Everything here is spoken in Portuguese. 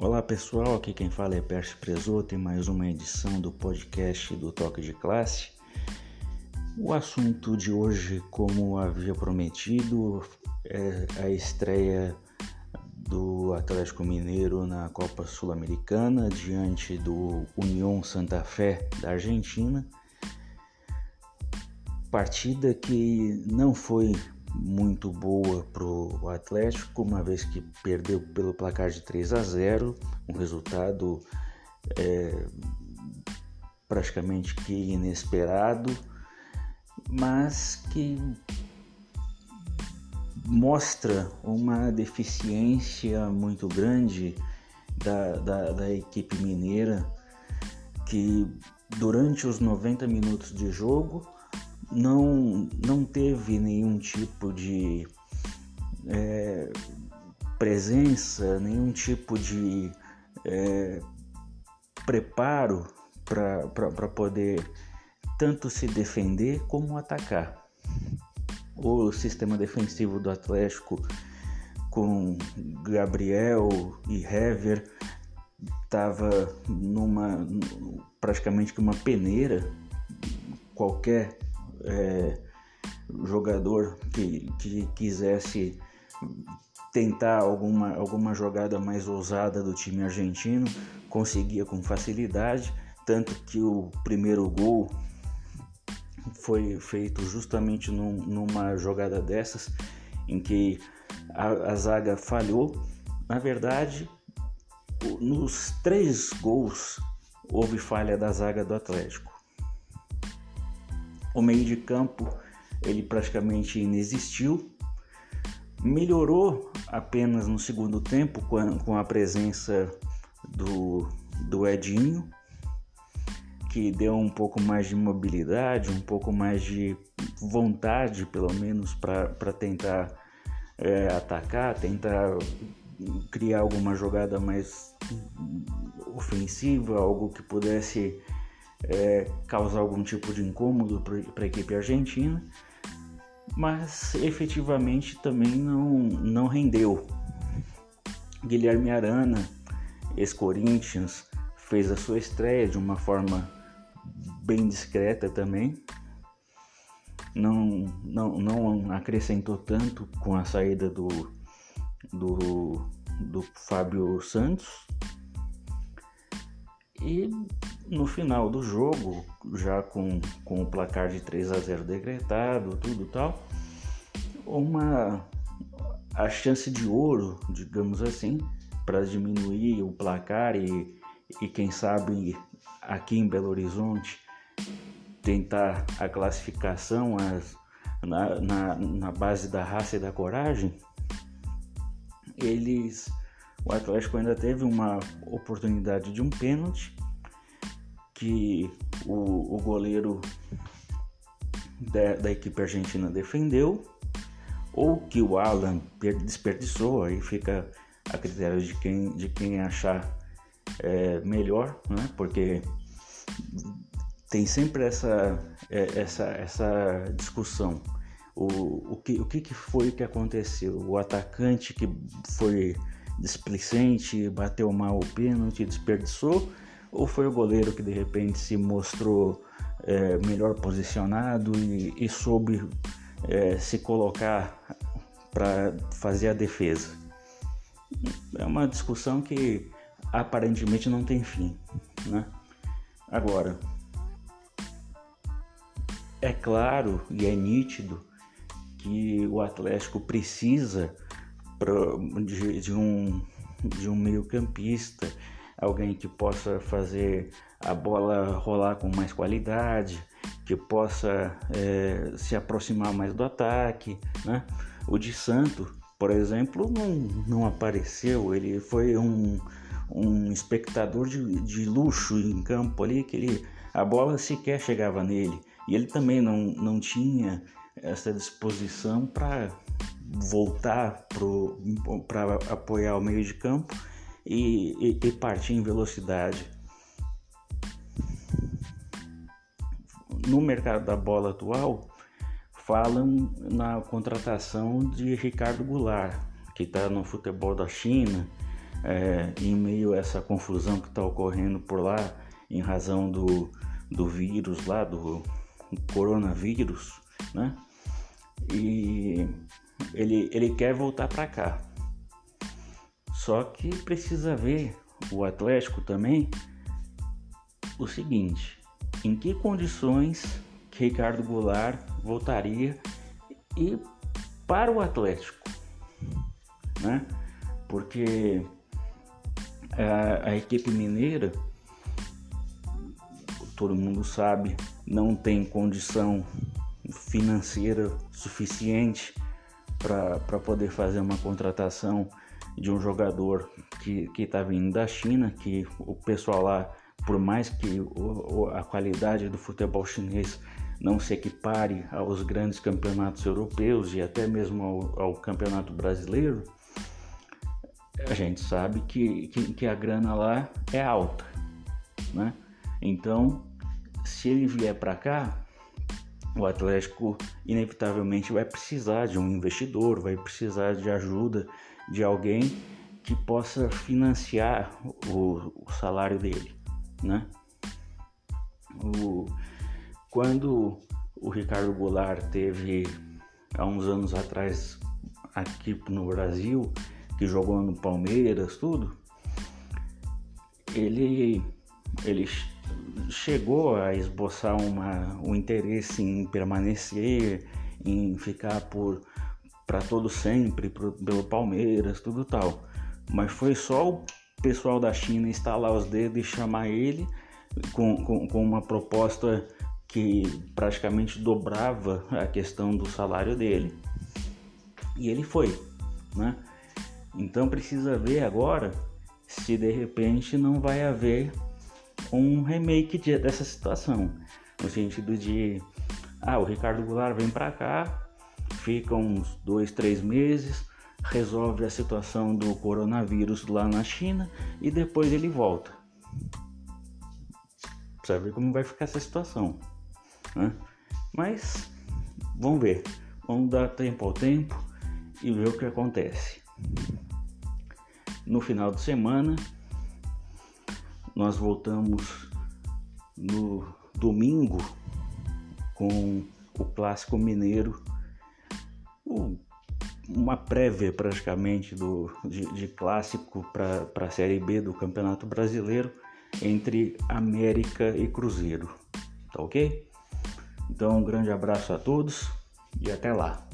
Olá pessoal, aqui quem fala é Percy Presoto em mais uma edição do podcast do Toque de Classe. O assunto de hoje, como havia prometido, é a estreia do Atlético Mineiro na Copa Sul-Americana diante do União Santa Fé da Argentina. Partida que não foi muito boa para o Atlético, uma vez que perdeu pelo placar de 3 a 0, um resultado é, praticamente que inesperado, mas que mostra uma deficiência muito grande da, da, da equipe mineira que durante os 90 minutos de jogo não, não teve nenhum tipo de é, presença, nenhum tipo de é, preparo para poder tanto se defender como atacar. O sistema defensivo do Atlético com Gabriel e Hever estava numa praticamente que uma peneira qualquer é, jogador que, que quisesse tentar alguma, alguma jogada mais ousada do time argentino conseguia com facilidade, tanto que o primeiro gol foi feito justamente num, numa jogada dessas em que a, a zaga falhou. Na verdade, nos três gols houve falha da zaga do Atlético. O meio de campo ele praticamente inexistiu. Melhorou apenas no segundo tempo com a presença do, do Edinho, que deu um pouco mais de mobilidade, um pouco mais de vontade, pelo menos, para tentar é, atacar, tentar criar alguma jogada mais ofensiva, algo que pudesse é, causar algum tipo de incômodo para a equipe argentina, mas efetivamente também não, não rendeu. Guilherme Arana, ex-Corinthians, fez a sua estreia de uma forma bem discreta também. Não, não, não acrescentou tanto com a saída do, do, do Fábio Santos. E no final do jogo, já com, com o placar de 3 a 0 decretado, tudo tal, uma a chance de ouro, digamos assim, para diminuir o placar e, e quem sabe aqui em Belo Horizonte tentar a classificação as, na, na, na base da raça e da coragem, eles o Atlético ainda teve uma oportunidade de um pênalti que o, o goleiro da, da, equipe argentina defendeu ou que o Alan desperdiçou, aí fica a critério de quem, de quem achar é, melhor, né? porque tem sempre essa, é, essa, essa discussão. O, o, que, o que, que foi que aconteceu? O atacante que foi displicente, bateu mal o pênalti, desperdiçou ou foi o goleiro que de repente se mostrou é, melhor posicionado e, e soube é, se colocar para fazer a defesa? É uma discussão que aparentemente não tem fim, né? Agora, é claro e é nítido que o Atlético precisa de, um, de um meio campista alguém que possa fazer a bola rolar com mais qualidade, que possa é, se aproximar mais do ataque. Né? O de Santo, por exemplo, não, não apareceu, ele foi um, um espectador de, de luxo em campo ali, que ele, a bola sequer chegava nele. E ele também não, não tinha essa disposição para voltar para apoiar o meio de campo e, e, e partir em velocidade. No mercado da bola atual, falam na contratação de Ricardo Goulart, que está no futebol da China, é, em meio a essa confusão que está ocorrendo por lá, em razão do, do vírus lá, do coronavírus, né? E ele, ele quer voltar para cá. Só que precisa ver o Atlético também o seguinte: em que condições que Ricardo Goulart voltaria e para o Atlético, né? Porque a, a equipe mineira, todo mundo sabe, não tem condição financeira suficiente para poder fazer uma contratação de um jogador que está vindo da China, que o pessoal lá, por mais que o, a qualidade do futebol chinês não se equipare aos grandes campeonatos europeus e até mesmo ao, ao campeonato brasileiro, a gente sabe que, que, que, a grana lá é alta, né? Então, se ele vier para cá, o Atlético inevitavelmente vai precisar de um investidor, vai precisar de ajuda de alguém que possa financiar o, o salário dele, né? O, quando o Ricardo Goulart teve há uns anos atrás aqui no Brasil, que jogou no Palmeiras, tudo, ele, ele chegou a esboçar uma, um interesse em permanecer, em ficar por para todo sempre pro, pelo Palmeiras, tudo tal. Mas foi só o pessoal da China instalar os dedos e chamar ele com, com, com uma proposta que praticamente dobrava a questão do salário dele. E ele foi, né? Então precisa ver agora se de repente não vai haver um remake de, dessa situação, no sentido de ah, o Ricardo Goulart vem para cá, fica uns dois, três meses, resolve a situação do coronavírus lá na China e depois ele volta. Precisa ver como vai ficar essa situação. Né? Mas vamos ver, vamos dar tempo ao tempo e ver o que acontece. No final de semana, nós voltamos no domingo com o clássico mineiro, uma prévia praticamente do, de, de clássico para a Série B do Campeonato Brasileiro entre América e Cruzeiro. Tá ok? Então, um grande abraço a todos e até lá.